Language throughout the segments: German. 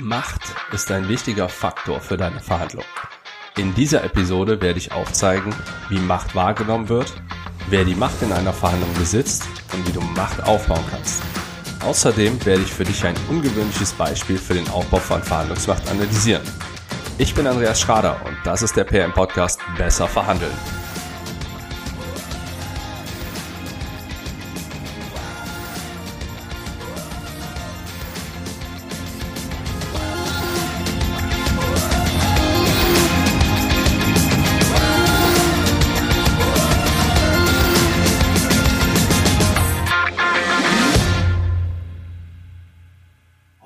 Macht ist ein wichtiger Faktor für deine Verhandlung. In dieser Episode werde ich aufzeigen, wie Macht wahrgenommen wird, wer die Macht in einer Verhandlung besitzt und wie du Macht aufbauen kannst. Außerdem werde ich für dich ein ungewöhnliches Beispiel für den Aufbau von Verhandlungsmacht analysieren. Ich bin Andreas Schrader und das ist der PM Podcast Besser verhandeln.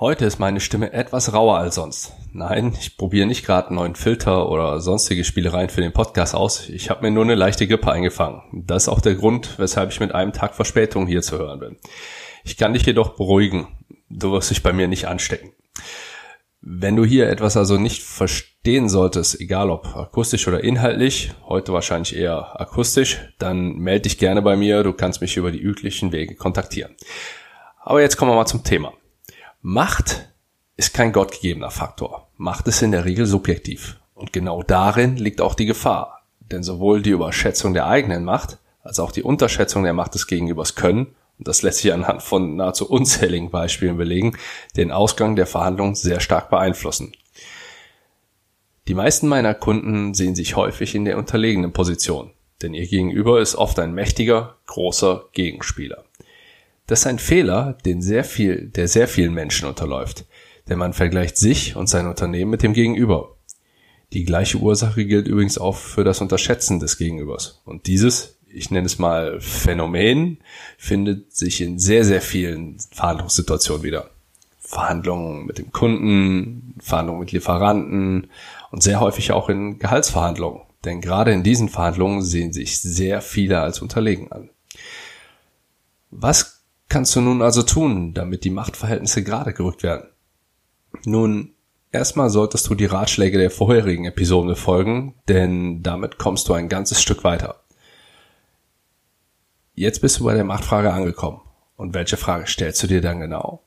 Heute ist meine Stimme etwas rauer als sonst. Nein, ich probiere nicht gerade einen neuen Filter oder sonstige Spielereien für den Podcast aus. Ich habe mir nur eine leichte Grippe eingefangen. Das ist auch der Grund, weshalb ich mit einem Tag Verspätung hier zu hören bin. Ich kann dich jedoch beruhigen. Du wirst dich bei mir nicht anstecken. Wenn du hier etwas also nicht verstehen solltest, egal ob akustisch oder inhaltlich, heute wahrscheinlich eher akustisch, dann melde dich gerne bei mir. Du kannst mich über die üblichen Wege kontaktieren. Aber jetzt kommen wir mal zum Thema. Macht ist kein gottgegebener Faktor. Macht ist in der Regel subjektiv. Und genau darin liegt auch die Gefahr. Denn sowohl die Überschätzung der eigenen Macht als auch die Unterschätzung der Macht des Gegenübers können, und das lässt sich anhand von nahezu unzähligen Beispielen belegen, den Ausgang der Verhandlung sehr stark beeinflussen. Die meisten meiner Kunden sehen sich häufig in der unterlegenen Position, denn ihr Gegenüber ist oft ein mächtiger, großer Gegenspieler. Das ist ein Fehler, den sehr viel, der sehr vielen Menschen unterläuft, denn man vergleicht sich und sein Unternehmen mit dem Gegenüber. Die gleiche Ursache gilt übrigens auch für das Unterschätzen des Gegenübers. Und dieses, ich nenne es mal Phänomen, findet sich in sehr, sehr vielen Verhandlungssituationen wieder. Verhandlungen mit dem Kunden, Verhandlungen mit Lieferanten und sehr häufig auch in Gehaltsverhandlungen. Denn gerade in diesen Verhandlungen sehen sich sehr viele als unterlegen an. Was kannst du nun also tun, damit die Machtverhältnisse gerade gerückt werden? Nun, erstmal solltest du die Ratschläge der vorherigen Episoden befolgen, denn damit kommst du ein ganzes Stück weiter. Jetzt bist du bei der Machtfrage angekommen. Und welche Frage stellst du dir dann genau?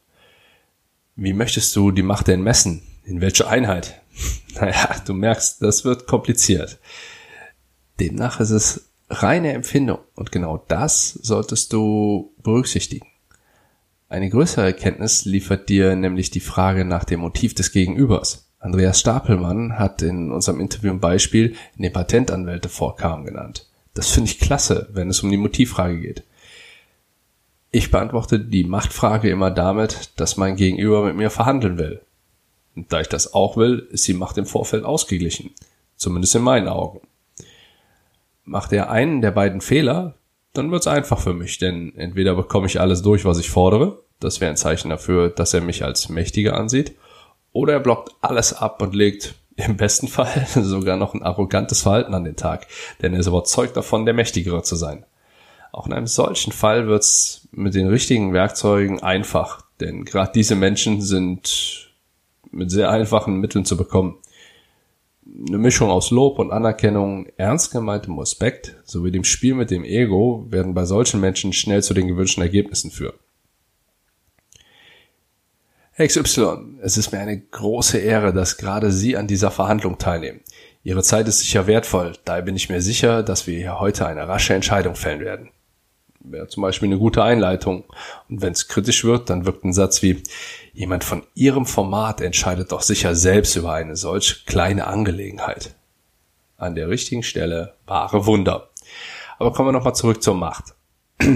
Wie möchtest du die Macht denn messen? In welcher Einheit? Naja, du merkst, das wird kompliziert. Demnach ist es reine Empfindung und genau das solltest du berücksichtigen. Eine größere Erkenntnis liefert dir nämlich die Frage nach dem Motiv des Gegenübers. Andreas Stapelmann hat in unserem Interview ein Beispiel in den Patentanwälte vorkam genannt. Das finde ich klasse, wenn es um die Motivfrage geht. Ich beantworte die Machtfrage immer damit, dass mein Gegenüber mit mir verhandeln will. Und da ich das auch will, ist die Macht im Vorfeld ausgeglichen. Zumindest in meinen Augen. Macht er einen der beiden Fehler, dann wird's einfach für mich, denn entweder bekomme ich alles durch, was ich fordere, das wäre ein Zeichen dafür, dass er mich als mächtiger ansieht, oder er blockt alles ab und legt im besten Fall sogar noch ein arrogantes Verhalten an den Tag, denn er ist überzeugt davon, der Mächtigere zu sein. Auch in einem solchen Fall wird's mit den richtigen Werkzeugen einfach, denn gerade diese Menschen sind mit sehr einfachen Mitteln zu bekommen eine Mischung aus Lob und Anerkennung, ernst gemeintem Respekt sowie dem Spiel mit dem Ego werden bei solchen Menschen schnell zu den gewünschten Ergebnissen führen. XY, es ist mir eine große Ehre, dass gerade Sie an dieser Verhandlung teilnehmen. Ihre Zeit ist sicher wertvoll, daher bin ich mir sicher, dass wir hier heute eine rasche Entscheidung fällen werden wäre zum Beispiel eine gute Einleitung. Und wenn es kritisch wird, dann wirkt ein Satz wie, jemand von Ihrem Format entscheidet doch sicher selbst über eine solch kleine Angelegenheit. An der richtigen Stelle wahre Wunder. Aber kommen wir nochmal zurück zur Macht. Wer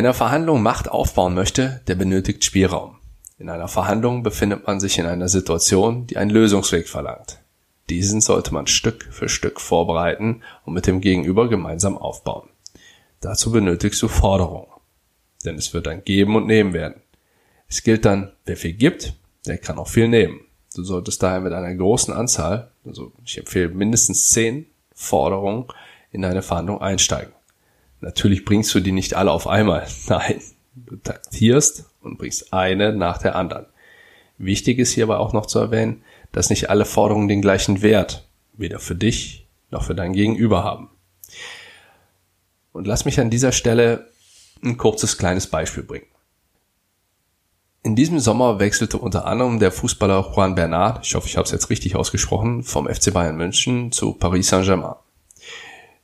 in einer Verhandlung Macht aufbauen möchte, der benötigt Spielraum. In einer Verhandlung befindet man sich in einer Situation, die einen Lösungsweg verlangt. Diesen sollte man Stück für Stück vorbereiten und mit dem Gegenüber gemeinsam aufbauen. Dazu benötigst du Forderungen. Denn es wird ein Geben und Nehmen werden. Es gilt dann, wer viel gibt, der kann auch viel nehmen. Du solltest daher mit einer großen Anzahl, also ich empfehle mindestens zehn Forderungen in deine Verhandlung einsteigen. Natürlich bringst du die nicht alle auf einmal. Nein, du taktierst und bringst eine nach der anderen. Wichtig ist hierbei auch noch zu erwähnen, dass nicht alle Forderungen den gleichen Wert, weder für dich noch für dein Gegenüber haben. Und lass mich an dieser Stelle ein kurzes kleines Beispiel bringen. In diesem Sommer wechselte unter anderem der Fußballer Juan Bernard, ich hoffe, ich habe es jetzt richtig ausgesprochen, vom FC Bayern München zu Paris Saint-Germain.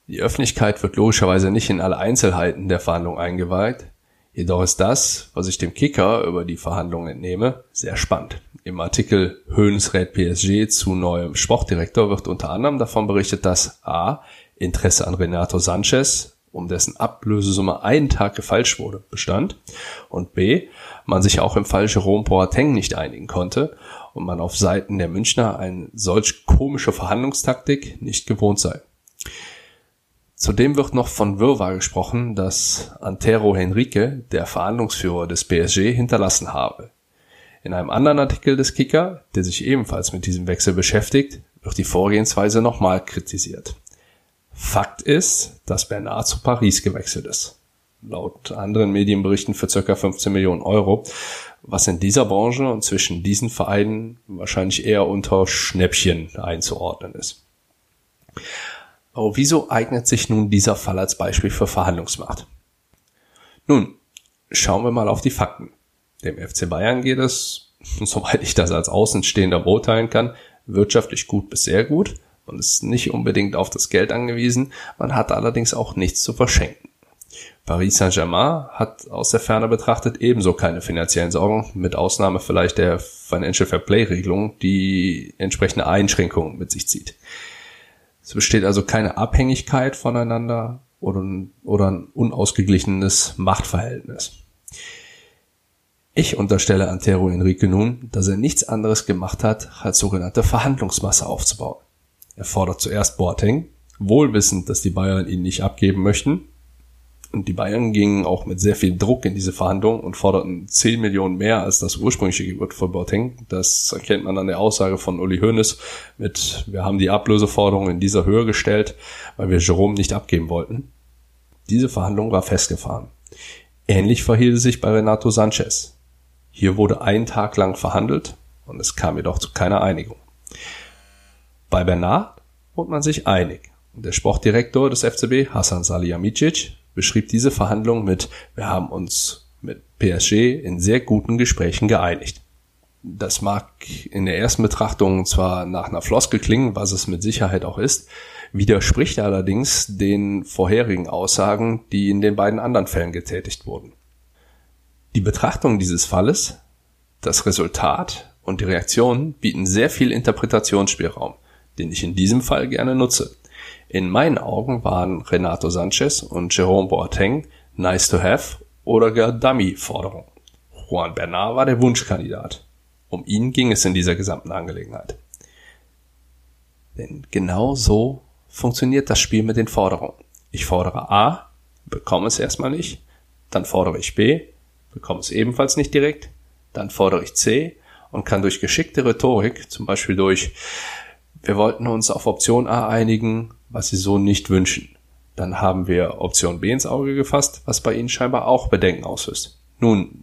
Die Öffentlichkeit wird logischerweise nicht in alle Einzelheiten der Verhandlung eingeweiht, jedoch ist das, was ich dem Kicker über die Verhandlungen entnehme, sehr spannend. Im Artikel Höhns rät PSG zu neuem Sportdirektor wird unter anderem davon berichtet, dass a. Interesse an Renato Sanchez um dessen Ablösesumme einen Tag gefalscht wurde, bestand und b. man sich auch im Fall Jerome Boateng nicht einigen konnte und man auf Seiten der Münchner eine solch komische Verhandlungstaktik nicht gewohnt sei. Zudem wird noch von Wirrwarr gesprochen, dass Antero Henrique, der Verhandlungsführer des PSG, hinterlassen habe. In einem anderen Artikel des Kicker, der sich ebenfalls mit diesem Wechsel beschäftigt, wird die Vorgehensweise nochmal kritisiert. Fakt ist, dass Bernard zu Paris gewechselt ist. Laut anderen Medienberichten für ca. 15 Millionen Euro, was in dieser Branche und zwischen diesen Vereinen wahrscheinlich eher unter Schnäppchen einzuordnen ist. Aber wieso eignet sich nun dieser Fall als Beispiel für Verhandlungsmacht? Nun, schauen wir mal auf die Fakten. Dem FC Bayern geht es, soweit ich das als Außenstehender beurteilen kann, wirtschaftlich gut bis sehr gut – und ist nicht unbedingt auf das Geld angewiesen, man hat allerdings auch nichts zu verschenken. Paris Saint-Germain hat aus der Ferne betrachtet ebenso keine finanziellen Sorgen, mit Ausnahme vielleicht der Financial Fair Play Regelung, die entsprechende Einschränkungen mit sich zieht. Es besteht also keine Abhängigkeit voneinander oder, oder ein unausgeglichenes Machtverhältnis. Ich unterstelle Antero Enrique nun, dass er nichts anderes gemacht hat, als sogenannte Verhandlungsmasse aufzubauen. Er fordert zuerst Boateng, wohlwissend, dass die Bayern ihn nicht abgeben möchten. Und die Bayern gingen auch mit sehr viel Druck in diese Verhandlungen und forderten 10 Millionen mehr als das ursprüngliche Gebot von Boateng. Das erkennt man an der Aussage von Uli Hoeneß mit, wir haben die Ablöseforderung in dieser Höhe gestellt, weil wir Jerome nicht abgeben wollten. Diese Verhandlung war festgefahren. Ähnlich verhielt es sich bei Renato Sanchez. Hier wurde ein Tag lang verhandelt und es kam jedoch zu keiner Einigung. Bei Bernard wurde man sich einig. Der Sportdirektor des FCB, Hassan Salihamidzic, beschrieb diese Verhandlung mit Wir haben uns mit PSG in sehr guten Gesprächen geeinigt. Das mag in der ersten Betrachtung zwar nach einer Floskel klingen, was es mit Sicherheit auch ist, widerspricht allerdings den vorherigen Aussagen, die in den beiden anderen Fällen getätigt wurden. Die Betrachtung dieses Falles, das Resultat und die Reaktionen bieten sehr viel Interpretationsspielraum den ich in diesem Fall gerne nutze. In meinen Augen waren Renato Sanchez und Jerome Boateng nice to have oder gar Dummy-Forderungen. Juan Bernard war der Wunschkandidat. Um ihn ging es in dieser gesamten Angelegenheit. Denn genau so funktioniert das Spiel mit den Forderungen. Ich fordere A, bekomme es erstmal nicht, dann fordere ich B, bekomme es ebenfalls nicht direkt, dann fordere ich C und kann durch geschickte Rhetorik, zum Beispiel durch wir wollten uns auf Option A einigen, was Sie so nicht wünschen. Dann haben wir Option B ins Auge gefasst, was bei Ihnen scheinbar auch Bedenken auslöst. Nun,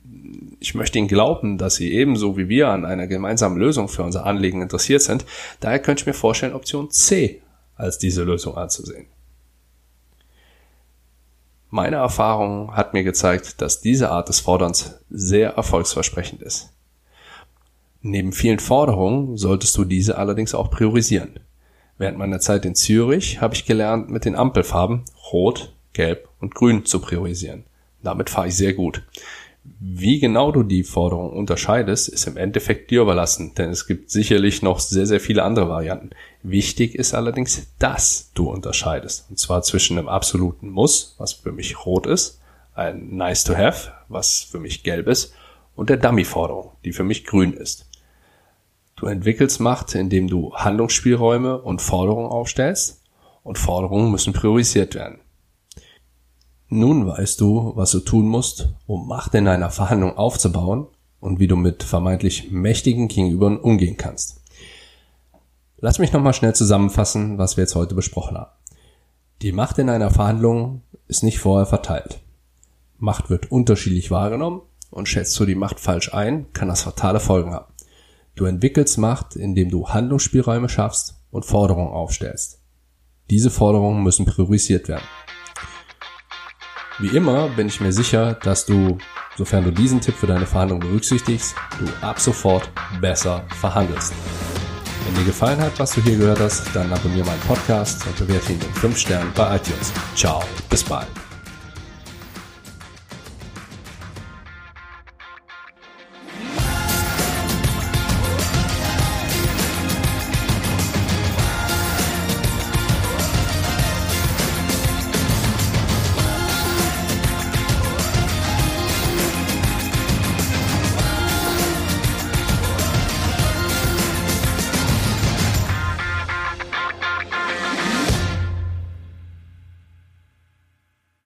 ich möchte Ihnen glauben, dass Sie ebenso wie wir an einer gemeinsamen Lösung für unser Anliegen interessiert sind. Daher könnte ich mir vorstellen, Option C als diese Lösung anzusehen. Meine Erfahrung hat mir gezeigt, dass diese Art des Forderns sehr erfolgsversprechend ist. Neben vielen Forderungen solltest du diese allerdings auch priorisieren. Während meiner Zeit in Zürich habe ich gelernt, mit den Ampelfarben Rot, Gelb und Grün zu priorisieren. Damit fahre ich sehr gut. Wie genau du die Forderung unterscheidest, ist im Endeffekt dir überlassen, denn es gibt sicherlich noch sehr, sehr viele andere Varianten. Wichtig ist allerdings, dass du unterscheidest. Und zwar zwischen einem absoluten Muss, was für mich rot ist, ein Nice to have, was für mich gelb ist, und der Dummy-Forderung, die für mich grün ist. Du entwickelst Macht, indem du Handlungsspielräume und Forderungen aufstellst und Forderungen müssen priorisiert werden. Nun weißt du, was du tun musst, um Macht in einer Verhandlung aufzubauen und wie du mit vermeintlich mächtigen Gegenübern umgehen kannst. Lass mich nochmal schnell zusammenfassen, was wir jetzt heute besprochen haben. Die Macht in einer Verhandlung ist nicht vorher verteilt. Macht wird unterschiedlich wahrgenommen und schätzt du die Macht falsch ein, kann das fatale Folgen haben. Du entwickelst Macht, indem du Handlungsspielräume schaffst und Forderungen aufstellst. Diese Forderungen müssen priorisiert werden. Wie immer bin ich mir sicher, dass du, sofern du diesen Tipp für deine Verhandlung berücksichtigst, du ab sofort besser verhandelst. Wenn dir gefallen hat, was du hier gehört hast, dann abonniere meinen Podcast und bewerte ihn mit 5 Sternen bei iTunes. Ciao, bis bald.